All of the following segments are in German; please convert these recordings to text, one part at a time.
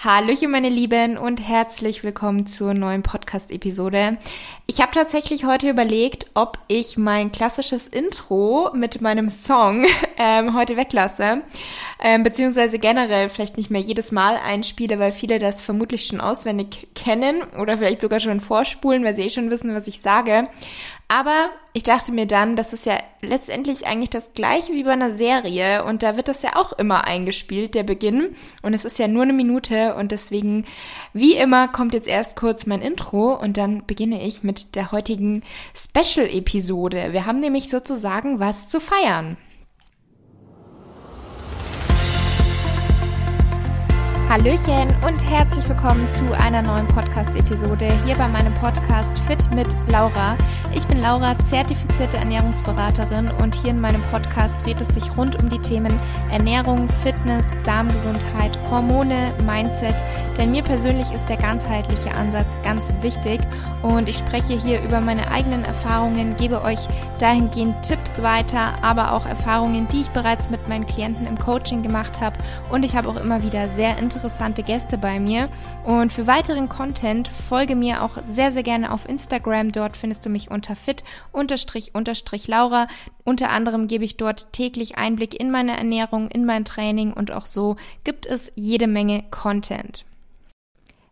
Hallöchen meine Lieben und herzlich willkommen zur neuen Podcast-Episode. Ich habe tatsächlich heute überlegt, ob ich mein klassisches Intro mit meinem Song ähm, heute weglasse, ähm, beziehungsweise generell vielleicht nicht mehr jedes Mal einspiele, weil viele das vermutlich schon auswendig kennen oder vielleicht sogar schon vorspulen, weil sie eh schon wissen, was ich sage. Aber ich dachte mir dann, das ist ja letztendlich eigentlich das gleiche wie bei einer Serie und da wird das ja auch immer eingespielt, der Beginn. Und es ist ja nur eine Minute und deswegen, wie immer, kommt jetzt erst kurz mein Intro und dann beginne ich mit der heutigen Special-Episode. Wir haben nämlich sozusagen was zu feiern. Hallöchen und herzlich willkommen zu einer neuen Podcast-Episode hier bei meinem Podcast Fit mit Laura. Ich bin Laura, zertifizierte Ernährungsberaterin und hier in meinem Podcast dreht es sich rund um die Themen Ernährung, Fitness, Darmgesundheit, Hormone, Mindset. Denn mir persönlich ist der ganzheitliche Ansatz ganz wichtig und ich spreche hier über meine eigenen Erfahrungen, gebe euch dahingehend Tipps weiter, aber auch Erfahrungen, die ich bereits mit meinen Klienten im Coaching gemacht habe und ich habe auch immer wieder sehr interessante interessante Gäste bei mir. Und für weiteren Content folge mir auch sehr, sehr gerne auf Instagram. Dort findest du mich unter fit-laura. Unter anderem gebe ich dort täglich Einblick in meine Ernährung, in mein Training und auch so gibt es jede Menge Content.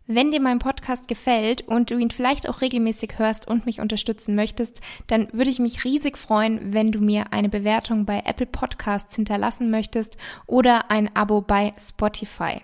Wenn dir mein Podcast gefällt und du ihn vielleicht auch regelmäßig hörst und mich unterstützen möchtest, dann würde ich mich riesig freuen, wenn du mir eine Bewertung bei Apple Podcasts hinterlassen möchtest oder ein Abo bei Spotify.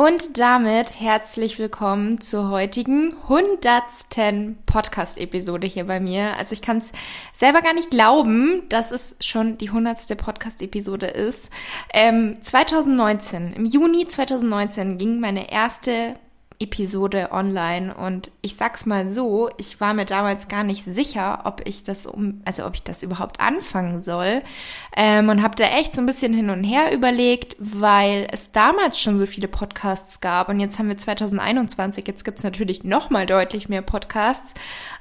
Und damit herzlich willkommen zur heutigen hundertsten Podcast-Episode hier bei mir. Also ich kann es selber gar nicht glauben, dass es schon die hundertste Podcast-Episode ist. Ähm, 2019, im Juni 2019 ging meine erste Episode online. Und ich sag's mal so, ich war mir damals gar nicht sicher, ob ich das um, also ob ich das überhaupt anfangen soll. Ähm, und habe da echt so ein bisschen hin und her überlegt, weil es damals schon so viele Podcasts gab. Und jetzt haben wir 2021, jetzt gibt's natürlich noch mal deutlich mehr Podcasts,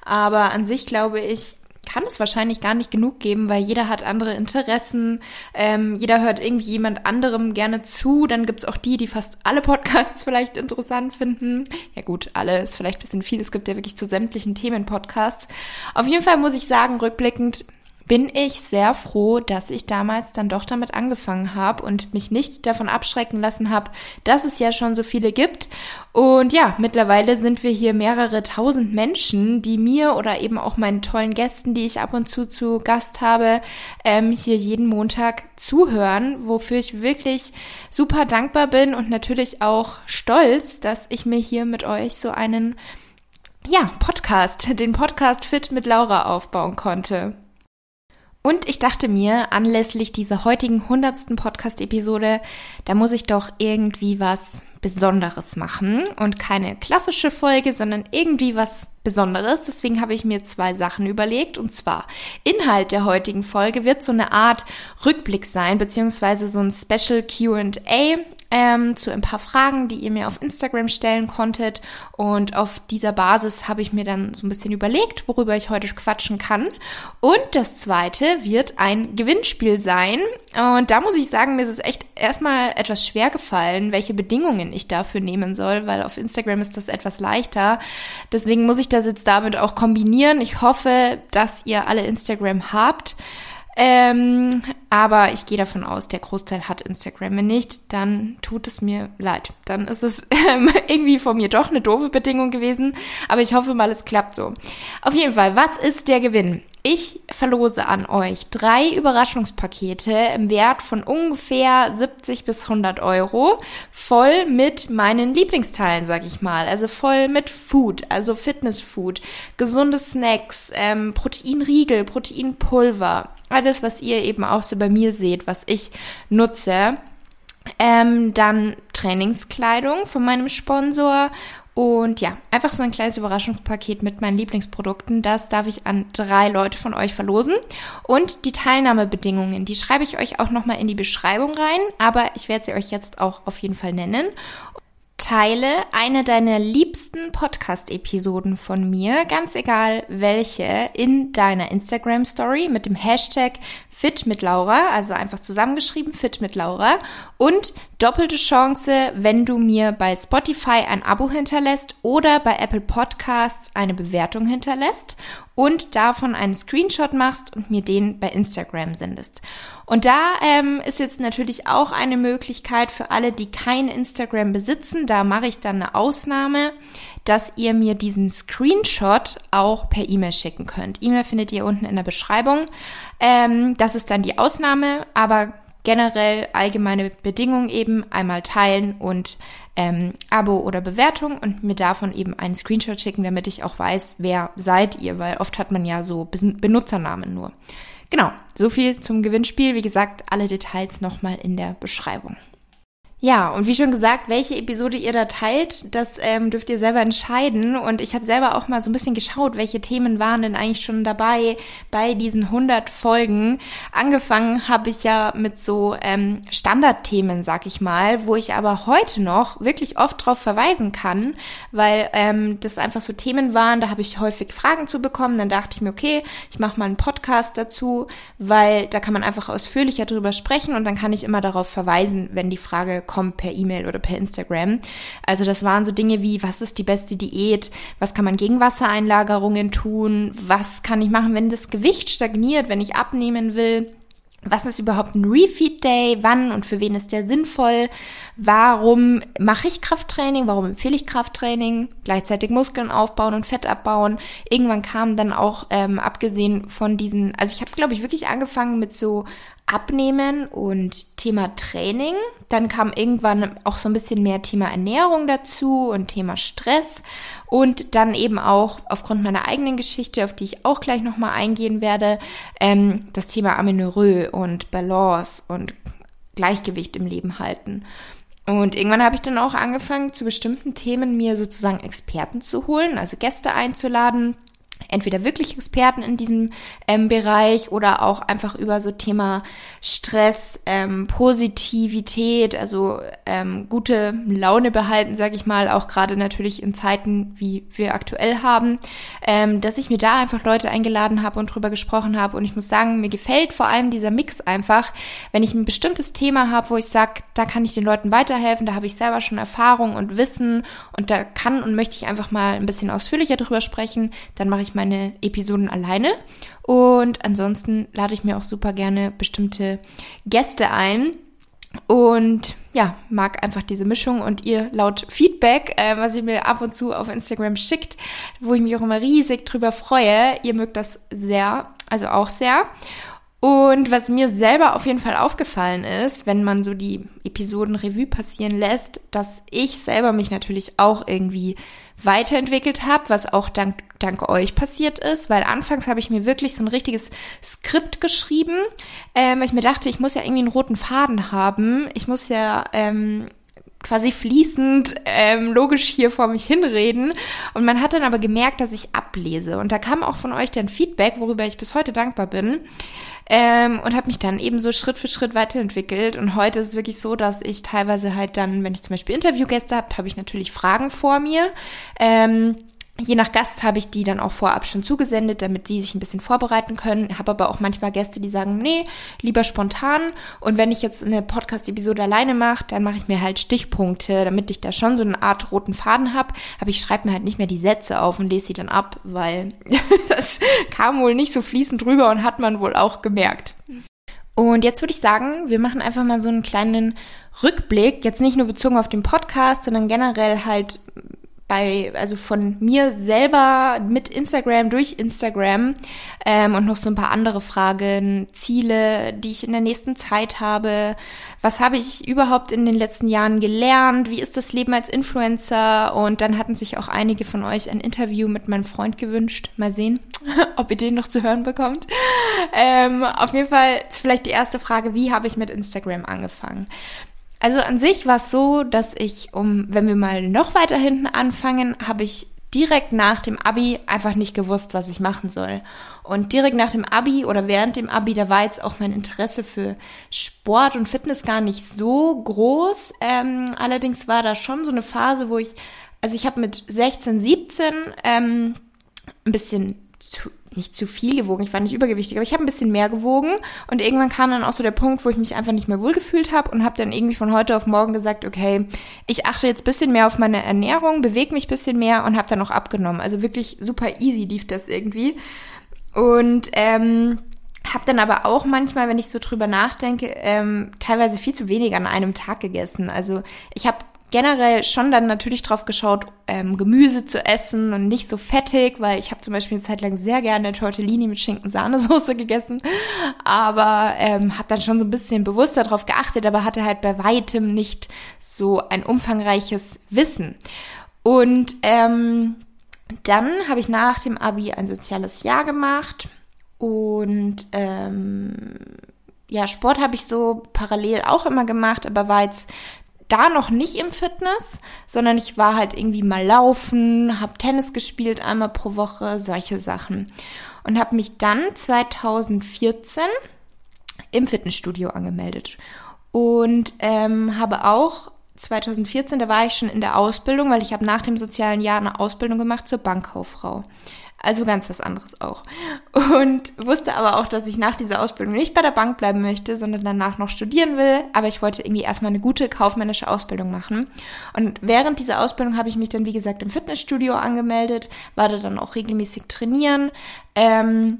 aber an sich glaube ich, kann es wahrscheinlich gar nicht genug geben, weil jeder hat andere Interessen, ähm, jeder hört irgendwie jemand anderem gerne zu. Dann gibt's auch die, die fast alle Podcasts vielleicht interessant finden. Ja gut, alle ist vielleicht ein bisschen viel. Es gibt ja wirklich zu sämtlichen Themen Podcasts. Auf jeden Fall muss ich sagen, rückblickend, bin ich sehr froh, dass ich damals dann doch damit angefangen habe und mich nicht davon abschrecken lassen habe, dass es ja schon so viele gibt. Und ja, mittlerweile sind wir hier mehrere tausend Menschen, die mir oder eben auch meinen tollen Gästen, die ich ab und zu zu Gast habe, ähm, hier jeden Montag zuhören, wofür ich wirklich super dankbar bin und natürlich auch stolz, dass ich mir hier mit euch so einen ja, Podcast, den Podcast Fit mit Laura aufbauen konnte. Und ich dachte mir, anlässlich dieser heutigen hundertsten Podcast-Episode, da muss ich doch irgendwie was Besonderes machen und keine klassische Folge, sondern irgendwie was Besonderes. Deswegen habe ich mir zwei Sachen überlegt. Und zwar, Inhalt der heutigen Folge wird so eine Art Rückblick sein, beziehungsweise so ein Special QA ähm, zu ein paar Fragen, die ihr mir auf Instagram stellen konntet. Und auf dieser Basis habe ich mir dann so ein bisschen überlegt, worüber ich heute quatschen kann. Und das zweite wird ein Gewinnspiel sein. Und da muss ich sagen, mir ist es echt erstmal etwas schwer gefallen, welche Bedingungen ich dafür nehmen soll, weil auf Instagram ist das etwas leichter. Deswegen muss ich das jetzt damit auch kombinieren. Ich hoffe, dass ihr alle Instagram habt. Ähm, aber ich gehe davon aus, der Großteil hat Instagram. Wenn nicht, dann tut es mir leid. Dann ist es ähm, irgendwie von mir doch eine doofe Bedingung gewesen. Aber ich hoffe mal, es klappt so. Auf jeden Fall, was ist der Gewinn? Ich verlose an euch drei Überraschungspakete im Wert von ungefähr 70 bis 100 Euro, voll mit meinen Lieblingsteilen, sag ich mal. Also voll mit Food, also Fitnessfood, gesunde Snacks, ähm, Proteinriegel, Proteinpulver, alles, was ihr eben auch so bei mir seht, was ich nutze. Ähm, dann Trainingskleidung von meinem Sponsor und ja, einfach so ein kleines Überraschungspaket mit meinen Lieblingsprodukten. Das darf ich an drei Leute von euch verlosen. Und die Teilnahmebedingungen, die schreibe ich euch auch nochmal in die Beschreibung rein. Aber ich werde sie euch jetzt auch auf jeden Fall nennen. Teile eine deiner liebsten Podcast-Episoden von mir, ganz egal welche, in deiner Instagram-Story mit dem Hashtag Fit mit Laura, also einfach zusammengeschrieben Fit mit Laura und doppelte Chance, wenn du mir bei Spotify ein Abo hinterlässt oder bei Apple Podcasts eine Bewertung hinterlässt und davon einen Screenshot machst und mir den bei Instagram sendest. Und da ähm, ist jetzt natürlich auch eine Möglichkeit für alle, die kein Instagram besitzen. Da mache ich dann eine Ausnahme dass ihr mir diesen Screenshot auch per E-Mail schicken könnt. E-Mail findet ihr unten in der Beschreibung. Ähm, das ist dann die Ausnahme, aber generell allgemeine Bedingungen eben einmal teilen und ähm, Abo oder Bewertung und mir davon eben einen Screenshot schicken, damit ich auch weiß, wer seid ihr, weil oft hat man ja so Benutzernamen nur. Genau, so viel zum Gewinnspiel. Wie gesagt, alle Details nochmal in der Beschreibung. Ja, und wie schon gesagt, welche Episode ihr da teilt, das ähm, dürft ihr selber entscheiden. Und ich habe selber auch mal so ein bisschen geschaut, welche Themen waren denn eigentlich schon dabei bei diesen 100 Folgen. Angefangen habe ich ja mit so ähm, Standardthemen, sag ich mal, wo ich aber heute noch wirklich oft drauf verweisen kann, weil ähm, das einfach so Themen waren, da habe ich häufig Fragen zu bekommen. Dann dachte ich mir, okay, ich mache mal einen Podcast dazu, weil da kann man einfach ausführlicher drüber sprechen und dann kann ich immer darauf verweisen, wenn die Frage kommt per E-Mail oder per Instagram. Also das waren so Dinge wie, was ist die beste Diät? Was kann man gegen Wassereinlagerungen tun? Was kann ich machen, wenn das Gewicht stagniert, wenn ich abnehmen will? Was ist überhaupt ein Refeed Day? Wann und für wen ist der sinnvoll? Warum mache ich Krafttraining? Warum empfehle ich Krafttraining? Gleichzeitig Muskeln aufbauen und Fett abbauen. Irgendwann kam dann auch, ähm, abgesehen von diesen, also ich habe, glaube ich, wirklich angefangen mit so Abnehmen und Thema Training. Dann kam irgendwann auch so ein bisschen mehr Thema Ernährung dazu und Thema Stress. Und dann eben auch aufgrund meiner eigenen Geschichte, auf die ich auch gleich nochmal eingehen werde, ähm, das Thema Amenorrhoe und Balance und Gleichgewicht im Leben halten. Und irgendwann habe ich dann auch angefangen, zu bestimmten Themen mir sozusagen Experten zu holen, also Gäste einzuladen, entweder wirklich Experten in diesem ähm, Bereich oder auch einfach über so Thema Stress, ähm, Positivität, also ähm, gute Laune behalten, sage ich mal, auch gerade natürlich in Zeiten, wie wir aktuell haben, ähm, dass ich mir da einfach Leute eingeladen habe und drüber gesprochen habe. Und ich muss sagen, mir gefällt vor allem dieser Mix einfach, wenn ich ein bestimmtes Thema habe, wo ich sage, da kann ich den Leuten weiterhelfen, da habe ich selber schon Erfahrung und Wissen und da kann und möchte ich einfach mal ein bisschen ausführlicher drüber sprechen, dann mache ich meine Episoden alleine. Und ansonsten lade ich mir auch super gerne bestimmte Gäste ein. Und ja, mag einfach diese Mischung und ihr laut Feedback, äh, was ihr mir ab und zu auf Instagram schickt, wo ich mich auch immer riesig drüber freue. Ihr mögt das sehr, also auch sehr. Und was mir selber auf jeden Fall aufgefallen ist, wenn man so die Episoden Revue passieren lässt, dass ich selber mich natürlich auch irgendwie weiterentwickelt habe, was auch dank, dank euch passiert ist, weil anfangs habe ich mir wirklich so ein richtiges Skript geschrieben, ähm, weil ich mir dachte, ich muss ja irgendwie einen roten Faden haben. Ich muss ja ähm, quasi fließend ähm, logisch hier vor mich hinreden. Und man hat dann aber gemerkt, dass ich ablese. Und da kam auch von euch dann Feedback, worüber ich bis heute dankbar bin. Ähm, und habe mich dann eben so Schritt für Schritt weiterentwickelt. Und heute ist es wirklich so, dass ich teilweise halt dann, wenn ich zum Beispiel Interviewgäste habe, habe ich natürlich Fragen vor mir. Ähm, Je nach Gast habe ich die dann auch vorab schon zugesendet, damit die sich ein bisschen vorbereiten können. Habe aber auch manchmal Gäste, die sagen, nee, lieber spontan. Und wenn ich jetzt eine Podcast-Episode alleine mache, dann mache ich mir halt Stichpunkte, damit ich da schon so eine Art roten Faden habe. Aber ich schreibe mir halt nicht mehr die Sätze auf und lese sie dann ab, weil das kam wohl nicht so fließend rüber und hat man wohl auch gemerkt. Und jetzt würde ich sagen, wir machen einfach mal so einen kleinen Rückblick, jetzt nicht nur bezogen auf den Podcast, sondern generell halt bei, also von mir selber mit Instagram, durch Instagram ähm, und noch so ein paar andere Fragen, Ziele, die ich in der nächsten Zeit habe. Was habe ich überhaupt in den letzten Jahren gelernt? Wie ist das Leben als Influencer? Und dann hatten sich auch einige von euch ein Interview mit meinem Freund gewünscht. Mal sehen, ob ihr den noch zu hören bekommt. Ähm, auf jeden Fall vielleicht die erste Frage, wie habe ich mit Instagram angefangen? Also an sich war es so, dass ich, um, wenn wir mal noch weiter hinten anfangen, habe ich direkt nach dem Abi einfach nicht gewusst, was ich machen soll. Und direkt nach dem Abi oder während dem Abi, da war jetzt auch mein Interesse für Sport und Fitness gar nicht so groß. Ähm, allerdings war da schon so eine Phase, wo ich, also ich habe mit 16, 17 ähm, ein bisschen nicht zu viel gewogen, ich war nicht übergewichtig, aber ich habe ein bisschen mehr gewogen und irgendwann kam dann auch so der Punkt, wo ich mich einfach nicht mehr wohlgefühlt habe und habe dann irgendwie von heute auf morgen gesagt, okay, ich achte jetzt ein bisschen mehr auf meine Ernährung, bewege mich ein bisschen mehr und habe dann auch abgenommen. Also wirklich super easy lief das irgendwie. Und ähm, habe dann aber auch manchmal, wenn ich so drüber nachdenke, ähm, teilweise viel zu wenig an einem Tag gegessen. Also ich habe generell schon dann natürlich drauf geschaut, ähm, Gemüse zu essen und nicht so fettig, weil ich habe zum Beispiel eine Zeit lang sehr gerne Tortellini mit Schinken-Sahnesoße gegessen, aber ähm, habe dann schon so ein bisschen bewusster darauf geachtet, aber hatte halt bei weitem nicht so ein umfangreiches Wissen. Und ähm, dann habe ich nach dem Abi ein soziales Jahr gemacht und ähm, ja, Sport habe ich so parallel auch immer gemacht, aber war jetzt da noch nicht im Fitness, sondern ich war halt irgendwie mal laufen, habe Tennis gespielt einmal pro Woche, solche Sachen. Und habe mich dann 2014 im Fitnessstudio angemeldet. Und ähm, habe auch 2014, da war ich schon in der Ausbildung, weil ich habe nach dem sozialen Jahr eine Ausbildung gemacht zur Bankkauffrau. Also ganz was anderes auch. Und wusste aber auch, dass ich nach dieser Ausbildung nicht bei der Bank bleiben möchte, sondern danach noch studieren will. Aber ich wollte irgendwie erstmal eine gute kaufmännische Ausbildung machen. Und während dieser Ausbildung habe ich mich dann, wie gesagt, im Fitnessstudio angemeldet, war da dann auch regelmäßig trainieren. Ähm,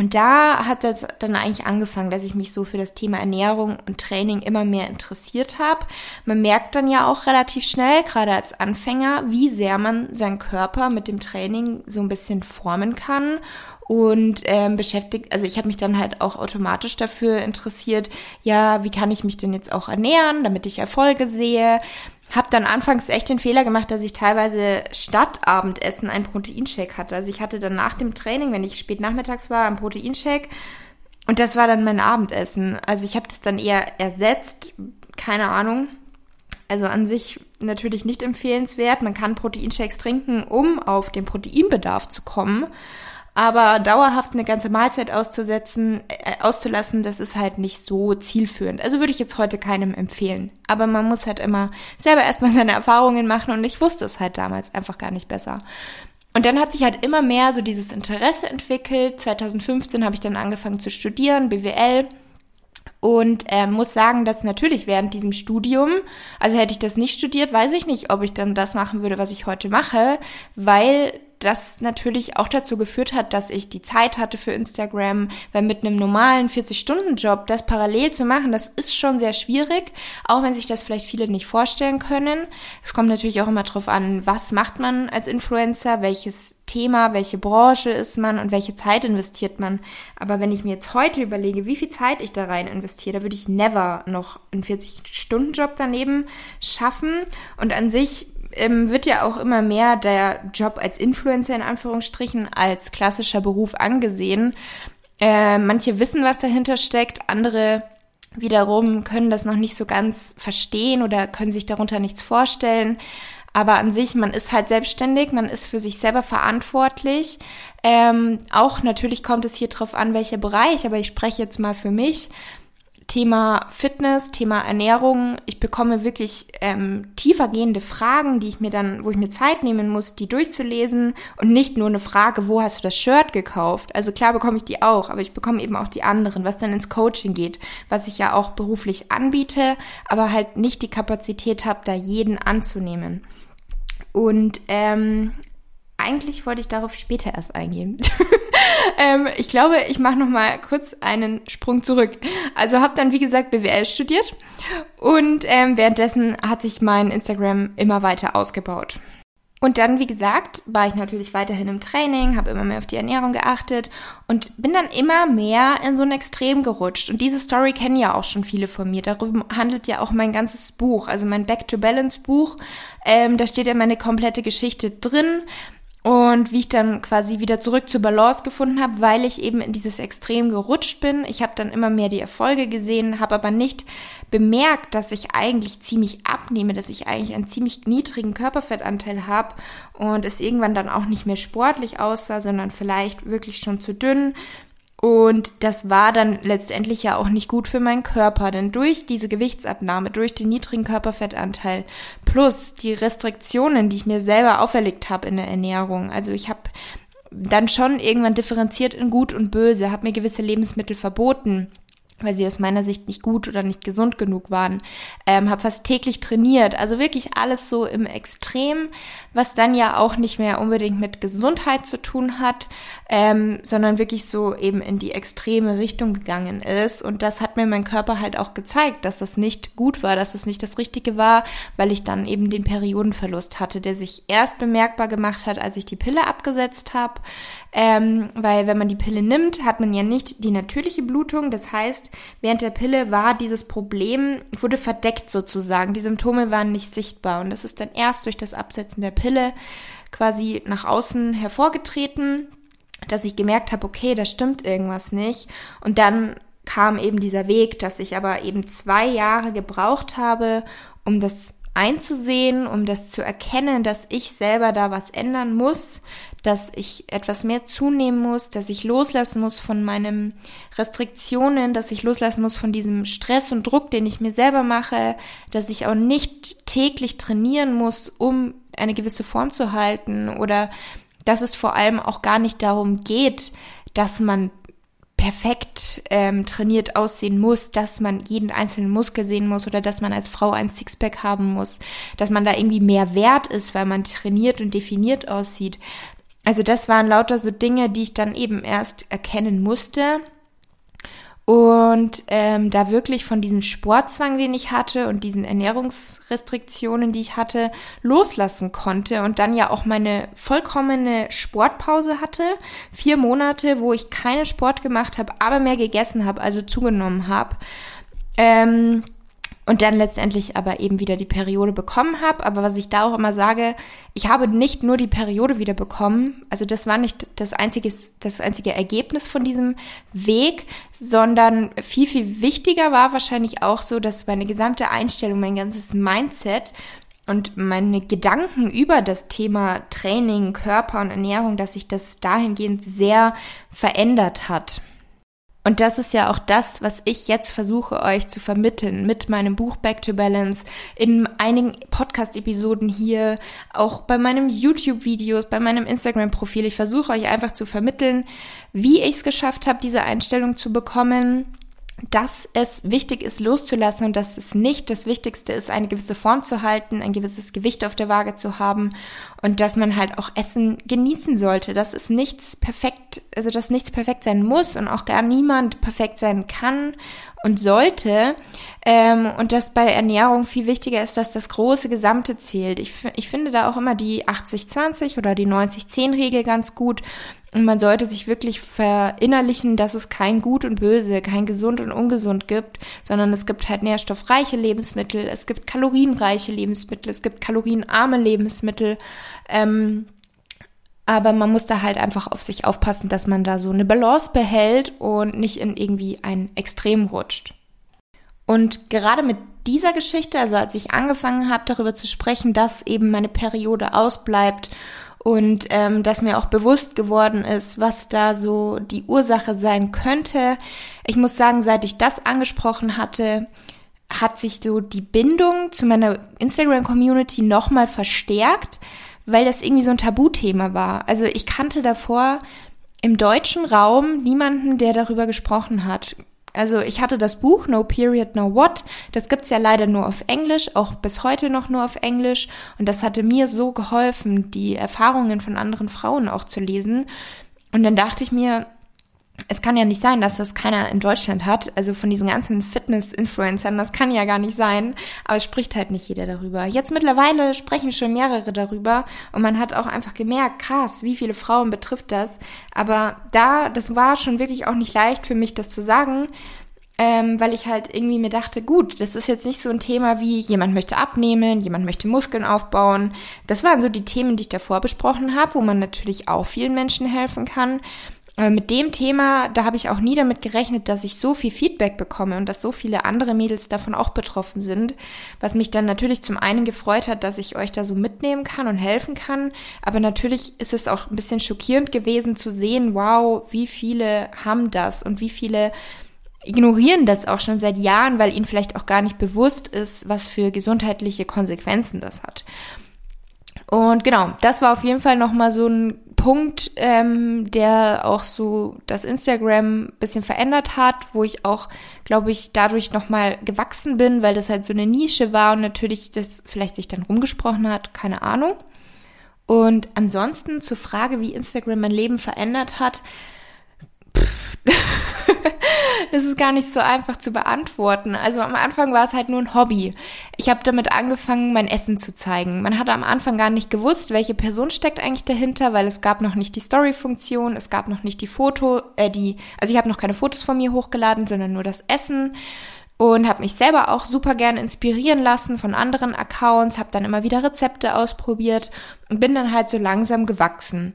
und da hat das dann eigentlich angefangen, dass ich mich so für das Thema Ernährung und Training immer mehr interessiert habe. Man merkt dann ja auch relativ schnell, gerade als Anfänger, wie sehr man seinen Körper mit dem Training so ein bisschen formen kann und ähm, beschäftigt, also ich habe mich dann halt auch automatisch dafür interessiert, ja, wie kann ich mich denn jetzt auch ernähren, damit ich Erfolge sehe. Habe dann anfangs echt den Fehler gemacht, dass ich teilweise statt Abendessen einen Proteinshake hatte. Also ich hatte dann nach dem Training, wenn ich spät nachmittags war, einen Proteinshake und das war dann mein Abendessen. Also ich habe das dann eher ersetzt, keine Ahnung. Also an sich natürlich nicht empfehlenswert. Man kann Proteinshakes trinken, um auf den Proteinbedarf zu kommen. Aber dauerhaft eine ganze Mahlzeit auszusetzen, äh, auszulassen, das ist halt nicht so zielführend. Also würde ich jetzt heute keinem empfehlen. Aber man muss halt immer selber erstmal seine Erfahrungen machen und ich wusste es halt damals einfach gar nicht besser. Und dann hat sich halt immer mehr so dieses Interesse entwickelt. 2015 habe ich dann angefangen zu studieren, BWL. Und äh, muss sagen, dass natürlich während diesem Studium, also hätte ich das nicht studiert, weiß ich nicht, ob ich dann das machen würde, was ich heute mache, weil das natürlich auch dazu geführt hat, dass ich die Zeit hatte für Instagram, weil mit einem normalen 40-Stunden-Job das parallel zu machen, das ist schon sehr schwierig, auch wenn sich das vielleicht viele nicht vorstellen können. Es kommt natürlich auch immer darauf an, was macht man als Influencer, welches Thema, welche Branche ist man und welche Zeit investiert man. Aber wenn ich mir jetzt heute überlege, wie viel Zeit ich da rein investiere, da würde ich never noch einen 40-Stunden-Job daneben schaffen. Und an sich ähm, wird ja auch immer mehr der Job als Influencer in Anführungsstrichen als klassischer Beruf angesehen. Äh, manche wissen, was dahinter steckt, andere wiederum können das noch nicht so ganz verstehen oder können sich darunter nichts vorstellen. Aber an sich, man ist halt selbstständig, man ist für sich selber verantwortlich. Ähm, auch natürlich kommt es hier drauf an, welcher Bereich, aber ich spreche jetzt mal für mich. Thema Fitness, Thema Ernährung. Ich bekomme wirklich ähm, tiefergehende Fragen, die ich mir dann, wo ich mir Zeit nehmen muss, die durchzulesen und nicht nur eine Frage, wo hast du das Shirt gekauft? Also klar bekomme ich die auch, aber ich bekomme eben auch die anderen, was dann ins Coaching geht, was ich ja auch beruflich anbiete, aber halt nicht die Kapazität habe, da jeden anzunehmen. Und ähm, eigentlich wollte ich darauf später erst eingehen. ähm, ich glaube, ich mache noch mal kurz einen Sprung zurück. Also habe dann wie gesagt BWL studiert und ähm, währenddessen hat sich mein Instagram immer weiter ausgebaut. Und dann, wie gesagt, war ich natürlich weiterhin im Training, habe immer mehr auf die Ernährung geachtet und bin dann immer mehr in so ein Extrem gerutscht. Und diese Story kennen ja auch schon viele von mir. Darüber handelt ja auch mein ganzes Buch, also mein Back to Balance Buch. Ähm, da steht ja meine komplette Geschichte drin. Und wie ich dann quasi wieder zurück zur Balance gefunden habe, weil ich eben in dieses Extrem gerutscht bin. Ich habe dann immer mehr die Erfolge gesehen, habe aber nicht bemerkt, dass ich eigentlich ziemlich abnehme, dass ich eigentlich einen ziemlich niedrigen Körperfettanteil habe und es irgendwann dann auch nicht mehr sportlich aussah, sondern vielleicht wirklich schon zu dünn und das war dann letztendlich ja auch nicht gut für meinen Körper, denn durch diese Gewichtsabnahme, durch den niedrigen Körperfettanteil plus die Restriktionen, die ich mir selber auferlegt habe in der Ernährung, also ich habe dann schon irgendwann differenziert in gut und böse, habe mir gewisse Lebensmittel verboten, weil sie aus meiner Sicht nicht gut oder nicht gesund genug waren. Ähm, habe fast täglich trainiert, also wirklich alles so im Extrem, was dann ja auch nicht mehr unbedingt mit Gesundheit zu tun hat, ähm, sondern wirklich so eben in die extreme Richtung gegangen ist. Und das hat mir mein Körper halt auch gezeigt, dass das nicht gut war, dass das nicht das Richtige war, weil ich dann eben den Periodenverlust hatte, der sich erst bemerkbar gemacht hat, als ich die Pille abgesetzt habe. Ähm, weil wenn man die Pille nimmt, hat man ja nicht die natürliche Blutung. Das heißt, während der Pille war dieses Problem, wurde verdeckt sozusagen. Die Symptome waren nicht sichtbar. Und das ist dann erst durch das Absetzen der Pille quasi nach außen hervorgetreten, dass ich gemerkt habe, okay, da stimmt irgendwas nicht. Und dann kam eben dieser Weg, dass ich aber eben zwei Jahre gebraucht habe, um das einzusehen, um das zu erkennen, dass ich selber da was ändern muss, dass ich etwas mehr zunehmen muss, dass ich loslassen muss von meinen Restriktionen, dass ich loslassen muss von diesem Stress und Druck, den ich mir selber mache, dass ich auch nicht täglich trainieren muss, um eine gewisse Form zu halten oder dass es vor allem auch gar nicht darum geht, dass man perfekt ähm, trainiert aussehen muss, dass man jeden einzelnen Muskel sehen muss oder dass man als Frau ein Sixpack haben muss, dass man da irgendwie mehr wert ist, weil man trainiert und definiert aussieht. Also das waren lauter so Dinge, die ich dann eben erst erkennen musste und ähm, da wirklich von diesem Sportzwang, den ich hatte und diesen Ernährungsrestriktionen, die ich hatte, loslassen konnte und dann ja auch meine vollkommene Sportpause hatte. Vier Monate, wo ich keine Sport gemacht habe, aber mehr gegessen habe, also zugenommen habe. Ähm, und dann letztendlich aber eben wieder die Periode bekommen habe. Aber was ich da auch immer sage, ich habe nicht nur die Periode wieder bekommen, also das war nicht das einzige, das einzige Ergebnis von diesem Weg, sondern viel, viel wichtiger war wahrscheinlich auch so, dass meine gesamte Einstellung, mein ganzes Mindset und meine Gedanken über das Thema Training, Körper und Ernährung, dass sich das dahingehend sehr verändert hat. Und das ist ja auch das, was ich jetzt versuche euch zu vermitteln mit meinem Buch Back to Balance, in einigen Podcast-Episoden hier, auch bei meinem YouTube-Videos, bei meinem Instagram-Profil. Ich versuche euch einfach zu vermitteln, wie ich es geschafft habe, diese Einstellung zu bekommen, dass es wichtig ist, loszulassen und dass es nicht das Wichtigste ist, eine gewisse Form zu halten, ein gewisses Gewicht auf der Waage zu haben und dass man halt auch Essen genießen sollte. Dass es nichts perfekt, also dass nichts perfekt sein muss und auch gar niemand perfekt sein kann und sollte. Ähm, und dass bei Ernährung viel wichtiger ist, dass das große Gesamte zählt. Ich, ich finde da auch immer die 80-20 oder die 90-10-Regel ganz gut. Und man sollte sich wirklich verinnerlichen, dass es kein Gut und Böse, kein Gesund und Ungesund gibt, sondern es gibt halt nährstoffreiche Lebensmittel, es gibt kalorienreiche Lebensmittel, es gibt kalorienarme Lebensmittel. Ähm, aber man muss da halt einfach auf sich aufpassen, dass man da so eine Balance behält und nicht in irgendwie ein Extrem rutscht. Und gerade mit dieser Geschichte, also als ich angefangen habe, darüber zu sprechen, dass eben meine Periode ausbleibt und ähm, dass mir auch bewusst geworden ist, was da so die Ursache sein könnte. Ich muss sagen, seit ich das angesprochen hatte, hat sich so die Bindung zu meiner Instagram-Community nochmal verstärkt, weil das irgendwie so ein Tabuthema war. Also ich kannte davor im deutschen Raum niemanden, der darüber gesprochen hat. Also ich hatte das Buch No Period, No What. Das gibt's ja leider nur auf Englisch, auch bis heute noch nur auf Englisch. Und das hatte mir so geholfen, die Erfahrungen von anderen Frauen auch zu lesen. Und dann dachte ich mir, es kann ja nicht sein, dass das keiner in Deutschland hat. Also von diesen ganzen Fitness-Influencern, das kann ja gar nicht sein. Aber es spricht halt nicht jeder darüber. Jetzt mittlerweile sprechen schon mehrere darüber und man hat auch einfach gemerkt, krass, wie viele Frauen betrifft das. Aber da, das war schon wirklich auch nicht leicht für mich, das zu sagen, ähm, weil ich halt irgendwie mir dachte, gut, das ist jetzt nicht so ein Thema wie jemand möchte abnehmen, jemand möchte Muskeln aufbauen. Das waren so die Themen, die ich davor besprochen habe, wo man natürlich auch vielen Menschen helfen kann. Aber mit dem Thema, da habe ich auch nie damit gerechnet, dass ich so viel Feedback bekomme und dass so viele andere Mädels davon auch betroffen sind, was mich dann natürlich zum einen gefreut hat, dass ich euch da so mitnehmen kann und helfen kann, aber natürlich ist es auch ein bisschen schockierend gewesen zu sehen, wow, wie viele haben das und wie viele ignorieren das auch schon seit Jahren, weil ihnen vielleicht auch gar nicht bewusst ist, was für gesundheitliche Konsequenzen das hat. Und genau, das war auf jeden Fall nochmal so ein Punkt, ähm, der auch so das Instagram bisschen verändert hat, wo ich auch, glaube ich, dadurch nochmal gewachsen bin, weil das halt so eine Nische war und natürlich das vielleicht sich dann rumgesprochen hat, keine Ahnung. Und ansonsten zur Frage, wie Instagram mein Leben verändert hat, das ist gar nicht so einfach zu beantworten. Also am Anfang war es halt nur ein Hobby. Ich habe damit angefangen, mein Essen zu zeigen. Man hatte am Anfang gar nicht gewusst, welche Person steckt eigentlich dahinter, weil es gab noch nicht die Story-Funktion, es gab noch nicht die Foto, äh, die, also ich habe noch keine Fotos von mir hochgeladen, sondern nur das Essen und habe mich selber auch super gern inspirieren lassen von anderen Accounts, habe dann immer wieder Rezepte ausprobiert und bin dann halt so langsam gewachsen.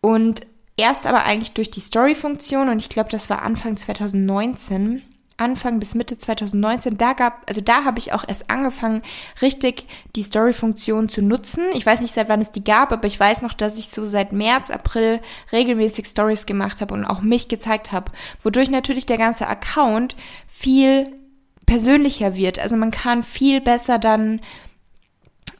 Und Erst aber eigentlich durch die Story-Funktion und ich glaube, das war Anfang 2019. Anfang bis Mitte 2019, da gab, also da habe ich auch erst angefangen, richtig die Story-Funktion zu nutzen. Ich weiß nicht, seit wann es die gab, aber ich weiß noch, dass ich so seit März, April regelmäßig Stories gemacht habe und auch mich gezeigt habe, wodurch natürlich der ganze Account viel persönlicher wird. Also man kann viel besser dann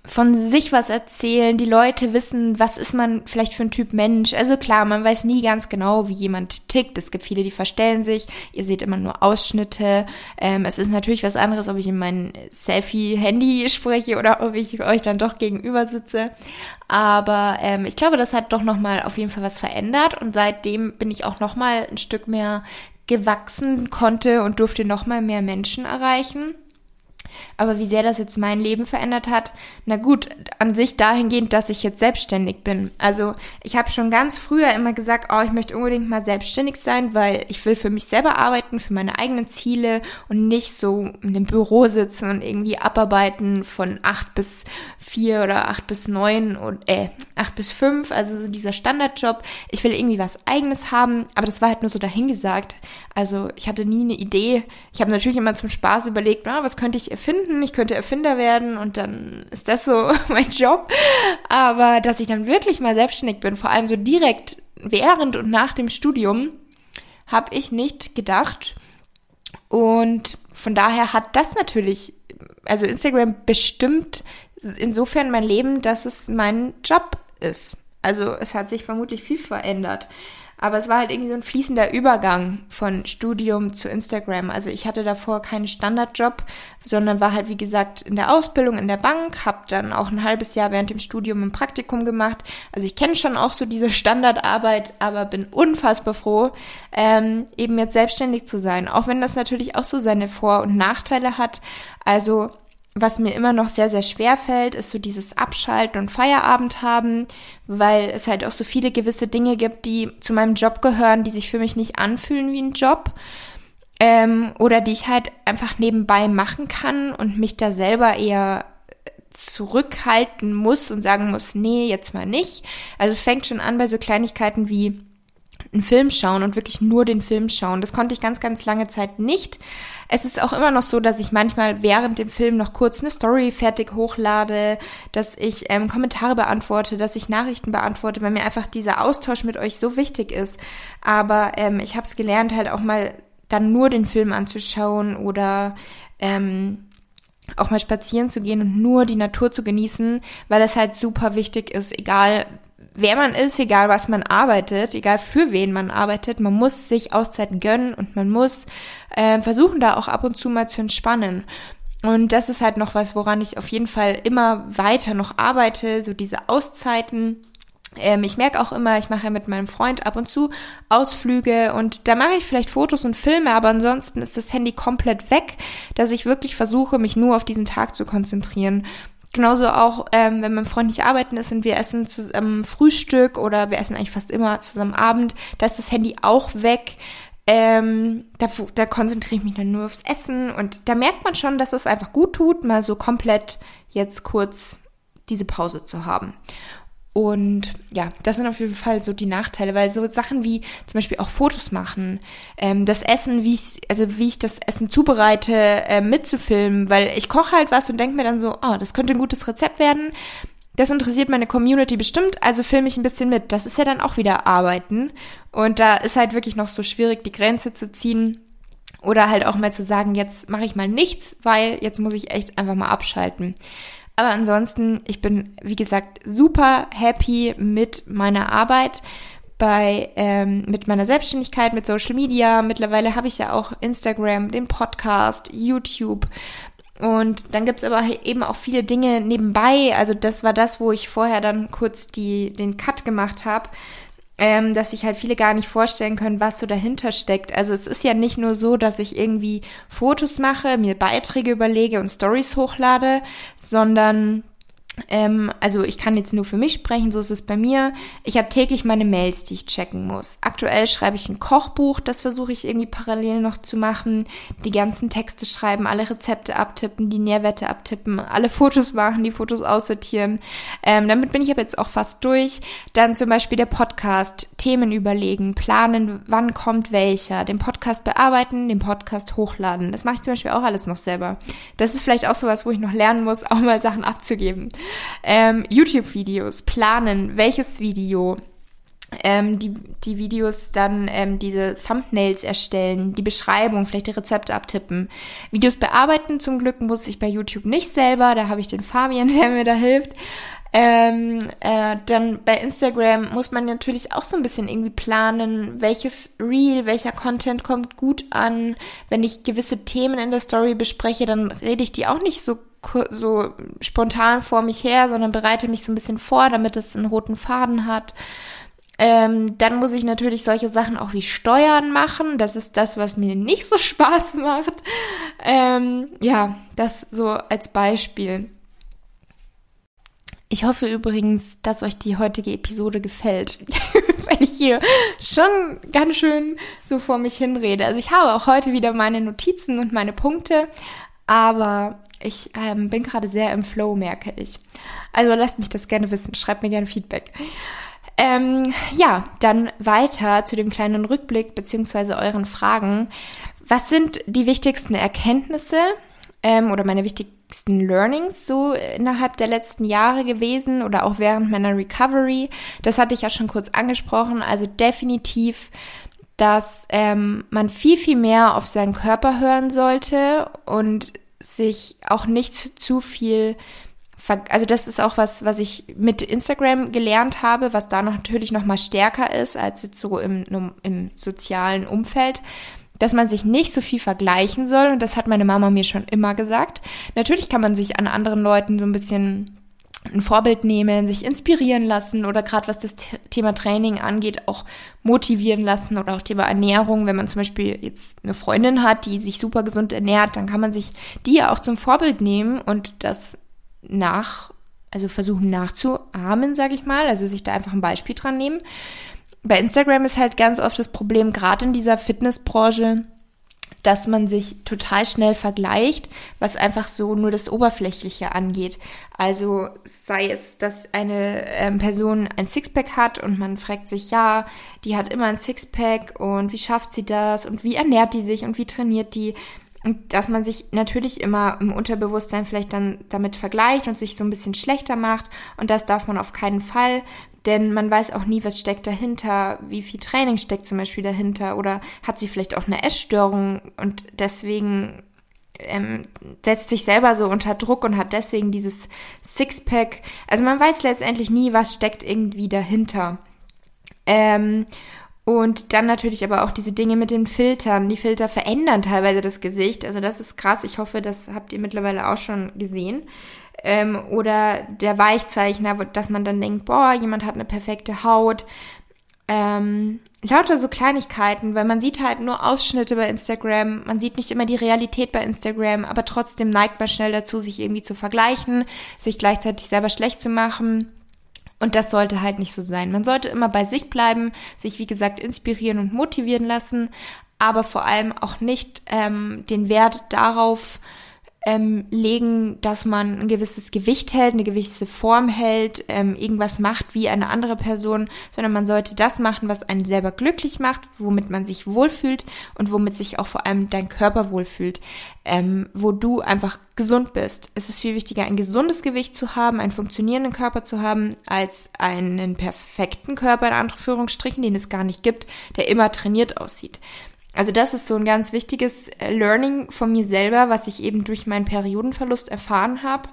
von sich was erzählen, die Leute wissen, was ist man vielleicht für ein Typ Mensch. Also klar, man weiß nie ganz genau, wie jemand tickt. Es gibt viele, die verstellen sich. Ihr seht immer nur Ausschnitte. Ähm, es ist natürlich was anderes, ob ich in mein Selfie-Handy spreche oder ob ich euch dann doch gegenüber sitze. Aber ähm, ich glaube, das hat doch nochmal auf jeden Fall was verändert und seitdem bin ich auch nochmal ein Stück mehr gewachsen, konnte und durfte nochmal mehr Menschen erreichen. Aber wie sehr das jetzt mein Leben verändert hat, na gut, an sich dahingehend, dass ich jetzt selbstständig bin. Also ich habe schon ganz früher immer gesagt, oh, ich möchte unbedingt mal selbstständig sein, weil ich will für mich selber arbeiten, für meine eigenen Ziele und nicht so in dem Büro sitzen und irgendwie abarbeiten von acht bis vier oder acht bis neun und äh, acht bis fünf, also dieser Standardjob. Ich will irgendwie was eigenes haben, aber das war halt nur so dahingesagt. Also ich hatte nie eine Idee. Ich habe natürlich immer zum Spaß überlegt, na, was könnte ich erfinden? Ich könnte Erfinder werden und dann ist das so mein Job. Aber dass ich dann wirklich mal selbstständig bin, vor allem so direkt während und nach dem Studium, habe ich nicht gedacht. Und von daher hat das natürlich, also Instagram bestimmt insofern mein Leben, dass es mein Job ist. Also es hat sich vermutlich viel verändert. Aber es war halt irgendwie so ein fließender Übergang von Studium zu Instagram. Also ich hatte davor keinen Standardjob, sondern war halt, wie gesagt, in der Ausbildung in der Bank, habe dann auch ein halbes Jahr während dem Studium ein Praktikum gemacht. Also ich kenne schon auch so diese Standardarbeit, aber bin unfassbar froh, ähm, eben jetzt selbstständig zu sein. Auch wenn das natürlich auch so seine Vor- und Nachteile hat. Also was mir immer noch sehr, sehr schwer fällt, ist so dieses Abschalten und Feierabend haben, weil es halt auch so viele gewisse Dinge gibt, die zu meinem Job gehören, die sich für mich nicht anfühlen wie ein Job. Ähm, oder die ich halt einfach nebenbei machen kann und mich da selber eher zurückhalten muss und sagen muss, nee, jetzt mal nicht. Also es fängt schon an bei so Kleinigkeiten wie einen Film schauen und wirklich nur den Film schauen. Das konnte ich ganz, ganz lange Zeit nicht. Es ist auch immer noch so, dass ich manchmal während dem Film noch kurz eine Story fertig hochlade, dass ich ähm, Kommentare beantworte, dass ich Nachrichten beantworte, weil mir einfach dieser Austausch mit euch so wichtig ist. Aber ähm, ich habe es gelernt, halt auch mal dann nur den Film anzuschauen oder ähm, auch mal spazieren zu gehen und nur die Natur zu genießen, weil es halt super wichtig ist, egal wer man ist, egal was man arbeitet, egal für wen man arbeitet, man muss sich Auszeiten gönnen und man muss äh, versuchen, da auch ab und zu mal zu entspannen. Und das ist halt noch was, woran ich auf jeden Fall immer weiter noch arbeite, so diese Auszeiten. Ähm, ich merke auch immer, ich mache mit meinem Freund ab und zu Ausflüge und da mache ich vielleicht Fotos und Filme, aber ansonsten ist das Handy komplett weg, dass ich wirklich versuche, mich nur auf diesen Tag zu konzentrieren. Genauso auch, ähm, wenn mein Freund nicht arbeiten ist und wir essen zusammen Frühstück oder wir essen eigentlich fast immer zusammen Abend, da ist das Handy auch weg. Ähm, da, da konzentriere ich mich dann nur aufs Essen und da merkt man schon, dass es einfach gut tut, mal so komplett jetzt kurz diese Pause zu haben. Und ja, das sind auf jeden Fall so die Nachteile, weil so Sachen wie zum Beispiel auch Fotos machen, ähm, das Essen, wie ich, also wie ich das Essen zubereite, äh, mitzufilmen, weil ich koche halt was und denke mir dann so, oh, das könnte ein gutes Rezept werden. Das interessiert meine Community bestimmt, also filme ich ein bisschen mit. Das ist ja dann auch wieder Arbeiten. Und da ist halt wirklich noch so schwierig, die Grenze zu ziehen. Oder halt auch mal zu sagen, jetzt mache ich mal nichts, weil jetzt muss ich echt einfach mal abschalten. Aber ansonsten, ich bin, wie gesagt, super happy mit meiner Arbeit bei ähm, mit meiner Selbstständigkeit, mit Social Media. Mittlerweile habe ich ja auch Instagram, den Podcast, YouTube. Und dann gibt's aber eben auch viele Dinge nebenbei. Also das war das, wo ich vorher dann kurz die, den Cut gemacht habe ähm, dass sich halt viele gar nicht vorstellen können, was so dahinter steckt. Also es ist ja nicht nur so, dass ich irgendwie Fotos mache, mir Beiträge überlege und Stories hochlade, sondern ähm, also ich kann jetzt nur für mich sprechen, so ist es bei mir. Ich habe täglich meine Mails, die ich checken muss. Aktuell schreibe ich ein Kochbuch, das versuche ich irgendwie parallel noch zu machen. Die ganzen Texte schreiben, alle Rezepte abtippen, die Nährwerte abtippen, alle Fotos machen, die Fotos aussortieren. Ähm, damit bin ich aber jetzt auch fast durch. Dann zum Beispiel der Podcast, Themen überlegen, planen, wann kommt welcher, den Podcast bearbeiten, den Podcast hochladen. Das mache ich zum Beispiel auch alles noch selber. Das ist vielleicht auch sowas, wo ich noch lernen muss, auch mal Sachen abzugeben. Ähm, YouTube-Videos, planen, welches Video, ähm, die, die Videos dann ähm, diese Thumbnails erstellen, die Beschreibung, vielleicht die Rezepte abtippen. Videos bearbeiten zum Glück muss ich bei YouTube nicht selber, da habe ich den Fabian, der mir da hilft. Ähm, äh, dann bei Instagram muss man natürlich auch so ein bisschen irgendwie planen, welches Reel, welcher Content kommt gut an. Wenn ich gewisse Themen in der Story bespreche, dann rede ich die auch nicht so so spontan vor mich her, sondern bereite mich so ein bisschen vor, damit es einen roten Faden hat. Ähm, dann muss ich natürlich solche Sachen auch wie Steuern machen. Das ist das, was mir nicht so Spaß macht. Ähm, ja, das so als Beispiel. Ich hoffe übrigens, dass euch die heutige Episode gefällt, weil ich hier schon ganz schön so vor mich hinrede. Also ich habe auch heute wieder meine Notizen und meine Punkte, aber ich ähm, bin gerade sehr im Flow, merke ich. Also lasst mich das gerne wissen, schreibt mir gerne Feedback. Ähm, ja, dann weiter zu dem kleinen Rückblick beziehungsweise euren Fragen. Was sind die wichtigsten Erkenntnisse ähm, oder meine wichtigsten Learnings so innerhalb der letzten Jahre gewesen oder auch während meiner Recovery? Das hatte ich ja schon kurz angesprochen. Also definitiv dass ähm, man viel, viel mehr auf seinen Körper hören sollte und sich auch nicht zu viel also das ist auch was, was ich mit Instagram gelernt habe, was da noch, natürlich noch mal stärker ist als jetzt so im, im sozialen Umfeld, dass man sich nicht so viel vergleichen soll und das hat meine Mama mir schon immer gesagt. Natürlich kann man sich an anderen Leuten so ein bisschen ein Vorbild nehmen, sich inspirieren lassen oder gerade was das Thema Training angeht, auch motivieren lassen oder auch Thema Ernährung. Wenn man zum Beispiel jetzt eine Freundin hat, die sich super gesund ernährt, dann kann man sich die ja auch zum Vorbild nehmen und das nach, also versuchen nachzuahmen, sage ich mal, also sich da einfach ein Beispiel dran nehmen. Bei Instagram ist halt ganz oft das Problem, gerade in dieser Fitnessbranche, dass man sich total schnell vergleicht, was einfach so nur das Oberflächliche angeht. Also sei es, dass eine ähm, Person ein Sixpack hat und man fragt sich, ja, die hat immer ein Sixpack und wie schafft sie das und wie ernährt die sich und wie trainiert die. Und dass man sich natürlich immer im Unterbewusstsein vielleicht dann damit vergleicht und sich so ein bisschen schlechter macht. Und das darf man auf keinen Fall denn man weiß auch nie, was steckt dahinter, wie viel Training steckt zum Beispiel dahinter oder hat sie vielleicht auch eine Essstörung und deswegen ähm, setzt sich selber so unter Druck und hat deswegen dieses Sixpack. Also man weiß letztendlich nie, was steckt irgendwie dahinter. Ähm, und dann natürlich aber auch diese Dinge mit den Filtern. Die Filter verändern teilweise das Gesicht. Also das ist krass. Ich hoffe, das habt ihr mittlerweile auch schon gesehen ähm, oder der Weichzeichner, dass man dann denkt, boah, jemand hat eine perfekte Haut. Ähm, lauter so Kleinigkeiten, weil man sieht halt nur Ausschnitte bei Instagram, man sieht nicht immer die Realität bei Instagram, aber trotzdem neigt man schnell dazu, sich irgendwie zu vergleichen, sich gleichzeitig selber schlecht zu machen. Und das sollte halt nicht so sein. Man sollte immer bei sich bleiben, sich wie gesagt inspirieren und motivieren lassen, aber vor allem auch nicht ähm, den Wert darauf ähm, legen, dass man ein gewisses Gewicht hält, eine gewisse Form hält, ähm, irgendwas macht wie eine andere Person, sondern man sollte das machen, was einen selber glücklich macht, womit man sich wohlfühlt und womit sich auch vor allem dein Körper wohlfühlt, ähm, wo du einfach gesund bist. Es ist viel wichtiger, ein gesundes Gewicht zu haben, einen funktionierenden Körper zu haben, als einen perfekten Körper in Anführungsstrichen, den es gar nicht gibt, der immer trainiert aussieht. Also das ist so ein ganz wichtiges äh, Learning von mir selber, was ich eben durch meinen Periodenverlust erfahren habe.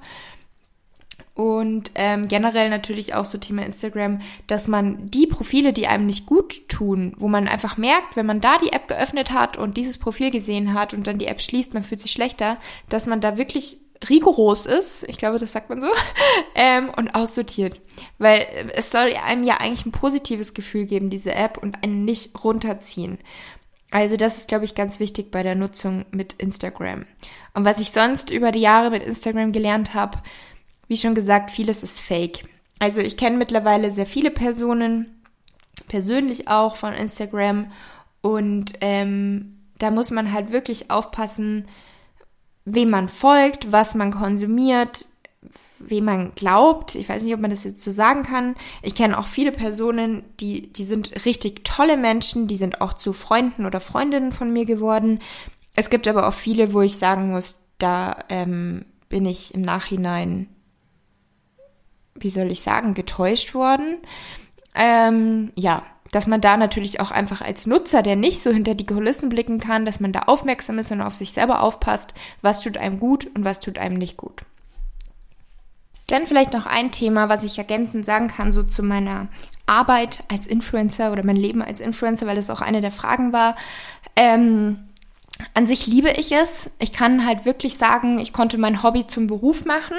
Und ähm, generell natürlich auch so Thema Instagram, dass man die Profile, die einem nicht gut tun, wo man einfach merkt, wenn man da die App geöffnet hat und dieses Profil gesehen hat und dann die App schließt, man fühlt sich schlechter, dass man da wirklich rigoros ist, ich glaube, das sagt man so, ähm, und aussortiert. Weil es soll einem ja eigentlich ein positives Gefühl geben, diese App, und einen nicht runterziehen. Also das ist, glaube ich, ganz wichtig bei der Nutzung mit Instagram. Und was ich sonst über die Jahre mit Instagram gelernt habe, wie schon gesagt, vieles ist fake. Also ich kenne mittlerweile sehr viele Personen, persönlich auch von Instagram. Und ähm, da muss man halt wirklich aufpassen, wem man folgt, was man konsumiert, wem man glaubt. Ich weiß nicht, ob man das jetzt so sagen kann. Ich kenne auch viele Personen, die, die sind richtig tolle Menschen, die sind auch zu Freunden oder Freundinnen von mir geworden. Es gibt aber auch viele, wo ich sagen muss, da ähm, bin ich im Nachhinein, wie soll ich sagen, getäuscht worden. Ähm, ja, dass man da natürlich auch einfach als Nutzer, der nicht so hinter die Kulissen blicken kann, dass man da aufmerksam ist und auf sich selber aufpasst, was tut einem gut und was tut einem nicht gut. Dann vielleicht noch ein Thema, was ich ergänzend sagen kann, so zu meiner Arbeit als Influencer oder mein Leben als Influencer, weil das auch eine der Fragen war. Ähm, an sich liebe ich es. Ich kann halt wirklich sagen, ich konnte mein Hobby zum Beruf machen.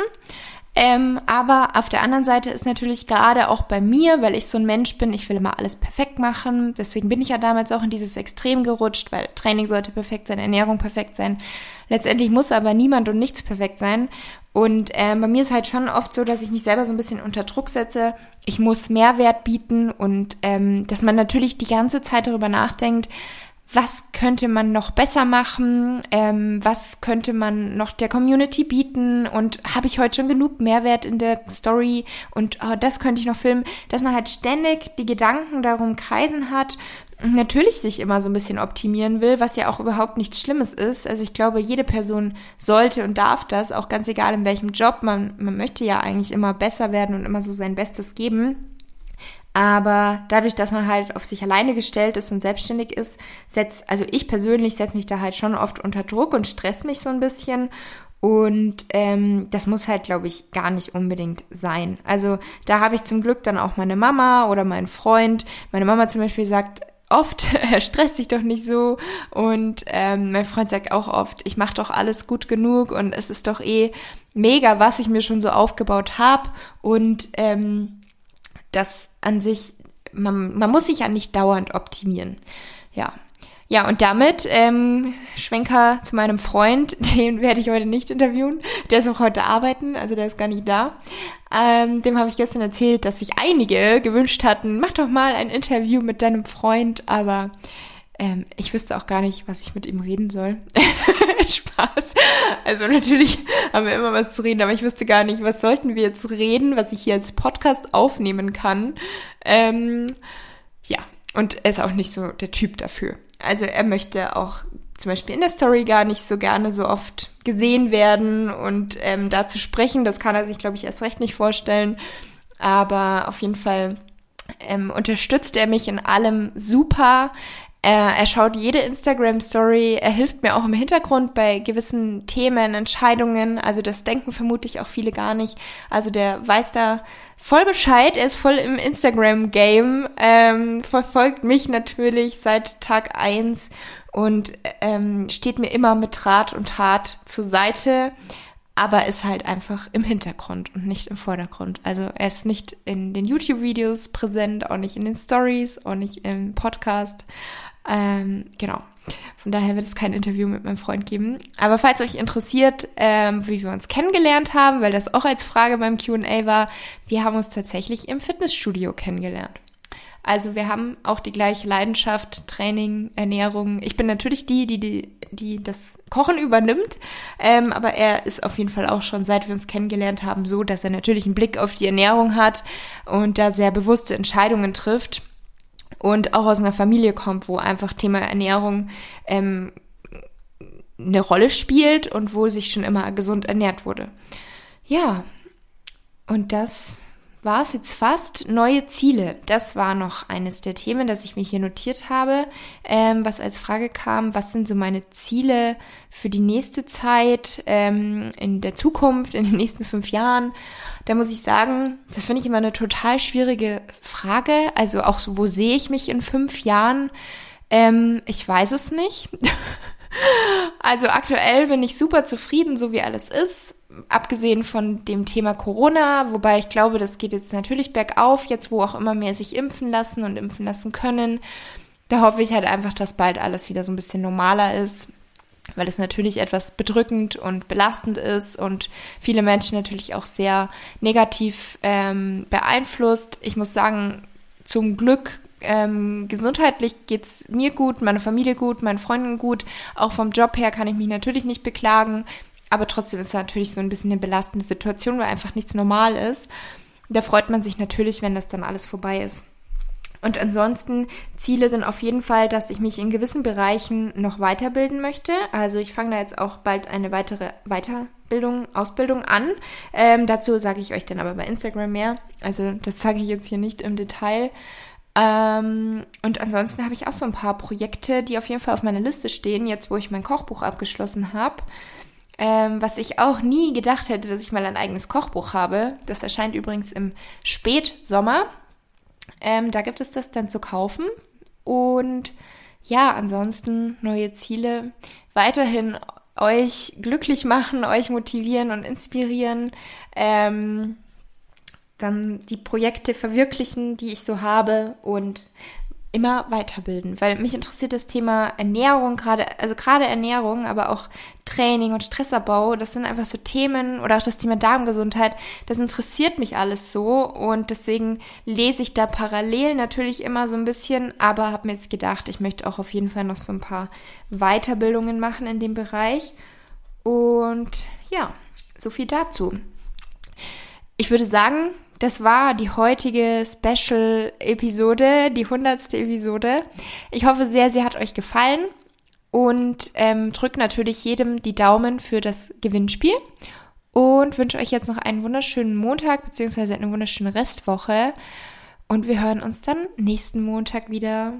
Ähm, aber auf der anderen Seite ist natürlich gerade auch bei mir, weil ich so ein Mensch bin, ich will immer alles perfekt machen. Deswegen bin ich ja damals auch in dieses Extrem gerutscht, weil Training sollte perfekt sein, Ernährung perfekt sein. Letztendlich muss aber niemand und nichts perfekt sein. Und äh, bei mir ist halt schon oft so, dass ich mich selber so ein bisschen unter Druck setze. Ich muss Mehrwert bieten und ähm, dass man natürlich die ganze Zeit darüber nachdenkt, was könnte man noch besser machen, ähm, was könnte man noch der Community bieten und habe ich heute schon genug Mehrwert in der Story und oh, das könnte ich noch filmen, dass man halt ständig die Gedanken darum kreisen hat natürlich sich immer so ein bisschen optimieren will, was ja auch überhaupt nichts Schlimmes ist. Also ich glaube, jede Person sollte und darf das, auch ganz egal in welchem Job. Man, man möchte ja eigentlich immer besser werden und immer so sein Bestes geben. Aber dadurch, dass man halt auf sich alleine gestellt ist und selbstständig ist, setzt, also ich persönlich setze mich da halt schon oft unter Druck und stress mich so ein bisschen. Und ähm, das muss halt, glaube ich, gar nicht unbedingt sein. Also da habe ich zum Glück dann auch meine Mama oder meinen Freund. Meine Mama zum Beispiel sagt, oft, stress dich doch nicht so. Und ähm, mein Freund sagt auch oft, ich mache doch alles gut genug und es ist doch eh mega, was ich mir schon so aufgebaut habe. Und ähm, das an sich, man, man muss sich ja nicht dauernd optimieren. Ja. Ja, und damit ähm, Schwenker zu meinem Freund, den werde ich heute nicht interviewen. Der ist auch heute arbeiten, also der ist gar nicht da. Ähm, dem habe ich gestern erzählt, dass sich einige gewünscht hatten, mach doch mal ein Interview mit deinem Freund, aber ähm, ich wüsste auch gar nicht, was ich mit ihm reden soll. Spaß. Also natürlich haben wir immer was zu reden, aber ich wüsste gar nicht, was sollten wir jetzt reden, was ich hier als Podcast aufnehmen kann. Ähm, ja, und er ist auch nicht so der Typ dafür. Also er möchte auch zum Beispiel in der Story gar nicht so gerne so oft gesehen werden und ähm, da sprechen, das kann er sich, glaube ich, erst recht nicht vorstellen. Aber auf jeden Fall ähm, unterstützt er mich in allem super. Er, er schaut jede Instagram-Story, er hilft mir auch im Hintergrund bei gewissen Themen, Entscheidungen. Also das denken vermutlich auch viele gar nicht. Also der weiß da voll Bescheid, er ist voll im Instagram-Game, ähm, verfolgt mich natürlich seit Tag eins und ähm, steht mir immer mit Rat und Tat zur Seite, aber ist halt einfach im Hintergrund und nicht im Vordergrund. Also er ist nicht in den YouTube-Videos präsent, auch nicht in den Stories, auch nicht im Podcast. Ähm, genau. Von daher wird es kein Interview mit meinem Freund geben. Aber falls euch interessiert, ähm, wie wir uns kennengelernt haben, weil das auch als Frage beim QA war, wir haben uns tatsächlich im Fitnessstudio kennengelernt. Also wir haben auch die gleiche Leidenschaft, Training, Ernährung. Ich bin natürlich die, die, die, die das Kochen übernimmt, ähm, aber er ist auf jeden Fall auch schon, seit wir uns kennengelernt haben, so, dass er natürlich einen Blick auf die Ernährung hat und da sehr bewusste Entscheidungen trifft und auch aus einer Familie kommt, wo einfach Thema Ernährung ähm, eine Rolle spielt und wo sich schon immer gesund ernährt wurde. Ja, und das war es jetzt fast. Neue Ziele, das war noch eines der Themen, das ich mir hier notiert habe, ähm, was als Frage kam, was sind so meine Ziele für die nächste Zeit, ähm, in der Zukunft, in den nächsten fünf Jahren. Da muss ich sagen, das finde ich immer eine total schwierige Frage. Also auch so, wo sehe ich mich in fünf Jahren? Ähm, ich weiß es nicht. also aktuell bin ich super zufrieden, so wie alles ist abgesehen von dem Thema Corona, wobei ich glaube, das geht jetzt natürlich bergauf, jetzt wo auch immer mehr sich impfen lassen und impfen lassen können. Da hoffe ich halt einfach, dass bald alles wieder so ein bisschen normaler ist, weil es natürlich etwas bedrückend und belastend ist und viele Menschen natürlich auch sehr negativ ähm, beeinflusst. Ich muss sagen, zum Glück ähm, gesundheitlich es mir gut, meiner Familie gut, meinen Freunden gut. Auch vom Job her kann ich mich natürlich nicht beklagen. Aber trotzdem ist es natürlich so ein bisschen eine belastende Situation, weil einfach nichts normal ist. Da freut man sich natürlich, wenn das dann alles vorbei ist. Und ansonsten, Ziele sind auf jeden Fall, dass ich mich in gewissen Bereichen noch weiterbilden möchte. Also ich fange da jetzt auch bald eine weitere Weiterbildung, Ausbildung an. Ähm, dazu sage ich euch dann aber bei Instagram mehr. Also das sage ich jetzt hier nicht im Detail. Ähm, und ansonsten habe ich auch so ein paar Projekte, die auf jeden Fall auf meiner Liste stehen, jetzt wo ich mein Kochbuch abgeschlossen habe. Ähm, was ich auch nie gedacht hätte, dass ich mal ein eigenes Kochbuch habe. Das erscheint übrigens im Spätsommer. Ähm, da gibt es das dann zu kaufen. Und ja, ansonsten neue Ziele. Weiterhin euch glücklich machen, euch motivieren und inspirieren. Ähm, dann die Projekte verwirklichen, die ich so habe und immer weiterbilden, weil mich interessiert das Thema Ernährung gerade, also gerade Ernährung, aber auch Training und Stressabbau, das sind einfach so Themen oder auch das Thema Darmgesundheit, das interessiert mich alles so und deswegen lese ich da parallel natürlich immer so ein bisschen, aber habe mir jetzt gedacht, ich möchte auch auf jeden Fall noch so ein paar Weiterbildungen machen in dem Bereich und ja, so viel dazu. Ich würde sagen, das war die heutige Special-Episode, die hundertste Episode. Ich hoffe sehr, sie hat euch gefallen und ähm, drückt natürlich jedem die Daumen für das Gewinnspiel und wünsche euch jetzt noch einen wunderschönen Montag bzw. eine wunderschöne Restwoche und wir hören uns dann nächsten Montag wieder.